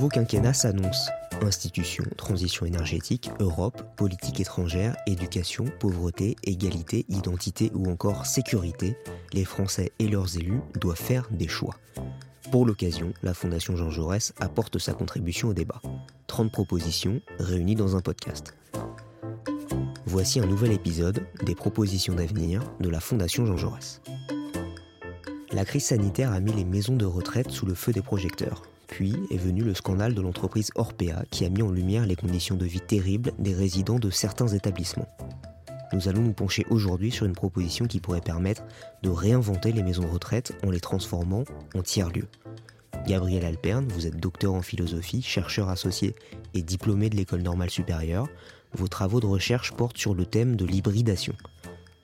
nouveau quinquennat s'annonce. Institutions, transition énergétique, Europe, politique étrangère, éducation, pauvreté, égalité, identité ou encore sécurité, les Français et leurs élus doivent faire des choix. Pour l'occasion, la Fondation Jean Jaurès apporte sa contribution au débat. 30 propositions réunies dans un podcast. Voici un nouvel épisode des propositions d'avenir de la Fondation Jean Jaurès. La crise sanitaire a mis les maisons de retraite sous le feu des projecteurs. Puis est venu le scandale de l'entreprise Orpea qui a mis en lumière les conditions de vie terribles des résidents de certains établissements. Nous allons nous pencher aujourd'hui sur une proposition qui pourrait permettre de réinventer les maisons de retraite en les transformant en tiers-lieux. Gabriel Alperne, vous êtes docteur en philosophie, chercheur associé et diplômé de l'école normale supérieure. Vos travaux de recherche portent sur le thème de l'hybridation.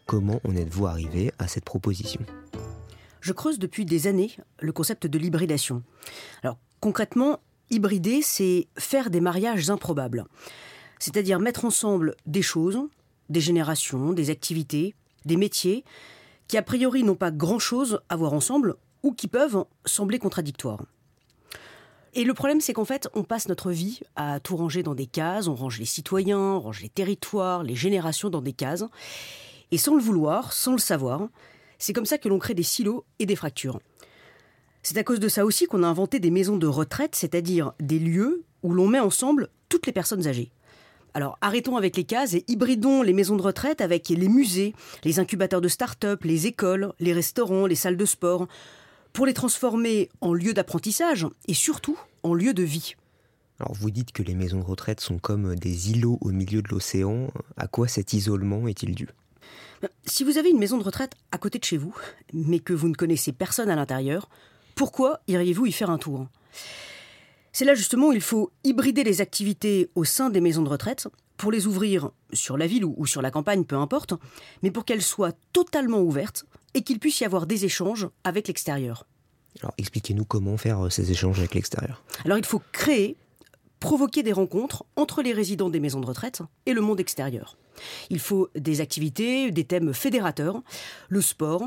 Comment en êtes-vous arrivé à cette proposition? Je creuse depuis des années le concept de l'hybridation. Alors concrètement, hybrider, c'est faire des mariages improbables. C'est-à-dire mettre ensemble des choses, des générations, des activités, des métiers, qui a priori n'ont pas grand-chose à voir ensemble ou qui peuvent sembler contradictoires. Et le problème, c'est qu'en fait, on passe notre vie à tout ranger dans des cases, on range les citoyens, on range les territoires, les générations dans des cases. Et sans le vouloir, sans le savoir, c'est comme ça que l'on crée des silos et des fractures. C'est à cause de ça aussi qu'on a inventé des maisons de retraite, c'est-à-dire des lieux où l'on met ensemble toutes les personnes âgées. Alors arrêtons avec les cases et hybridons les maisons de retraite avec les musées, les incubateurs de start-up, les écoles, les restaurants, les salles de sport, pour les transformer en lieux d'apprentissage et surtout en lieux de vie. Alors vous dites que les maisons de retraite sont comme des îlots au milieu de l'océan. À quoi cet isolement est-il dû? Si vous avez une maison de retraite à côté de chez vous, mais que vous ne connaissez personne à l'intérieur, pourquoi iriez-vous y faire un tour? C'est là justement où il faut hybrider les activités au sein des maisons de retraite pour les ouvrir sur la ville ou sur la campagne, peu importe, mais pour qu'elles soient totalement ouvertes et qu'il puisse y avoir des échanges avec l'extérieur. Alors expliquez-nous comment faire euh, ces échanges avec l'extérieur. Alors il faut créer, provoquer des rencontres entre les résidents des maisons de retraite et le monde extérieur. Il faut des activités, des thèmes fédérateurs, le sport,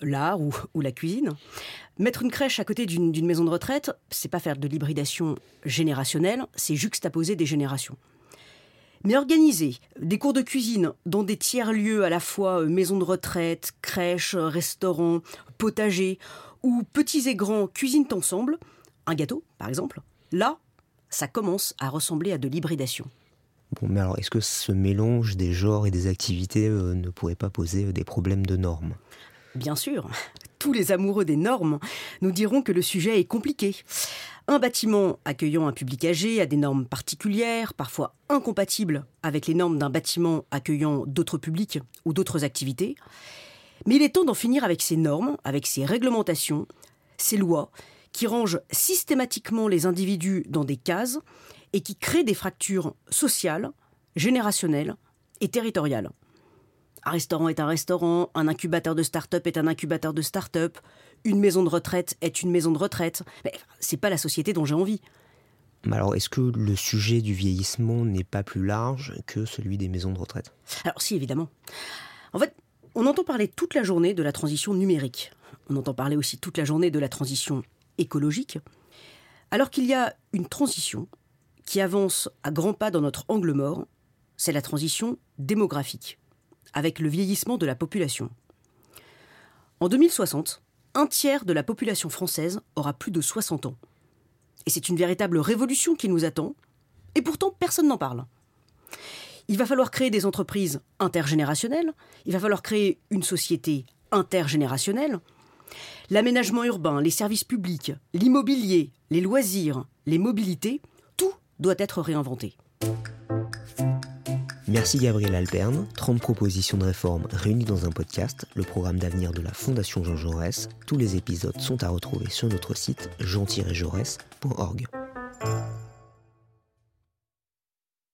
l'art ou, la cuisine. Mettre une crèche à côté d'une maison de retraite, c'est pas faire de l'hybridation générationnelle, c'est juxtaposer des générations. Mais organiser des cours de cuisine dans des tiers-lieux à la fois euh, maison de retraite, crèche, restaurant, potager, où petits et grands cuisinent ensemble, un gâteau par exemple, là, ça commence à ressembler à de l'hybridation. Mais alors est-ce que ce mélange des genres et des activités euh, ne pourrait pas poser euh, des problèmes de normes? Bien sûr, tous les amoureux des normes nous diront que le sujet est compliqué. Un bâtiment accueillant un public âgé a des normes particulières, parfois incompatibles avec les normes d'un bâtiment accueillant d'autres publics ou d'autres activités. Mais il est temps d'en finir avec ces normes, avec ces réglementations, ces lois qui rangent systématiquement les individus dans des cases et qui créent des fractures sociales, générationnelles et territoriales. Un restaurant est un restaurant, un incubateur de start-up est un incubateur de start-up, une maison de retraite est une maison de retraite. Mais c'est pas la société dont j'ai envie. Alors, est-ce que le sujet du vieillissement n'est pas plus large que celui des maisons de retraite? Alors, si, évidemment. En fait, on entend parler toute la journée de la transition numérique. On entend parler aussi toute la journée de la transition écologique. Alors qu'il y a une transition qui avance à grands pas dans notre angle mort, c'est la transition démographique avec le vieillissement de la population. En 2060, un tiers de la population française aura plus de 60 ans. Et c'est une véritable révolution qui nous attend, et pourtant personne n'en parle. Il va falloir créer des entreprises intergénérationnelles, il va falloir créer une société intergénérationnelle. L'aménagement urbain, les services publics, l'immobilier, les loisirs, les mobilités, tout doit être réinventé. Merci Gabriel Alperne. 30 propositions de réforme réunies dans un podcast, le programme d'avenir de la Fondation Jean Jaurès. Tous les épisodes sont à retrouver sur notre site jean-jaurès.org.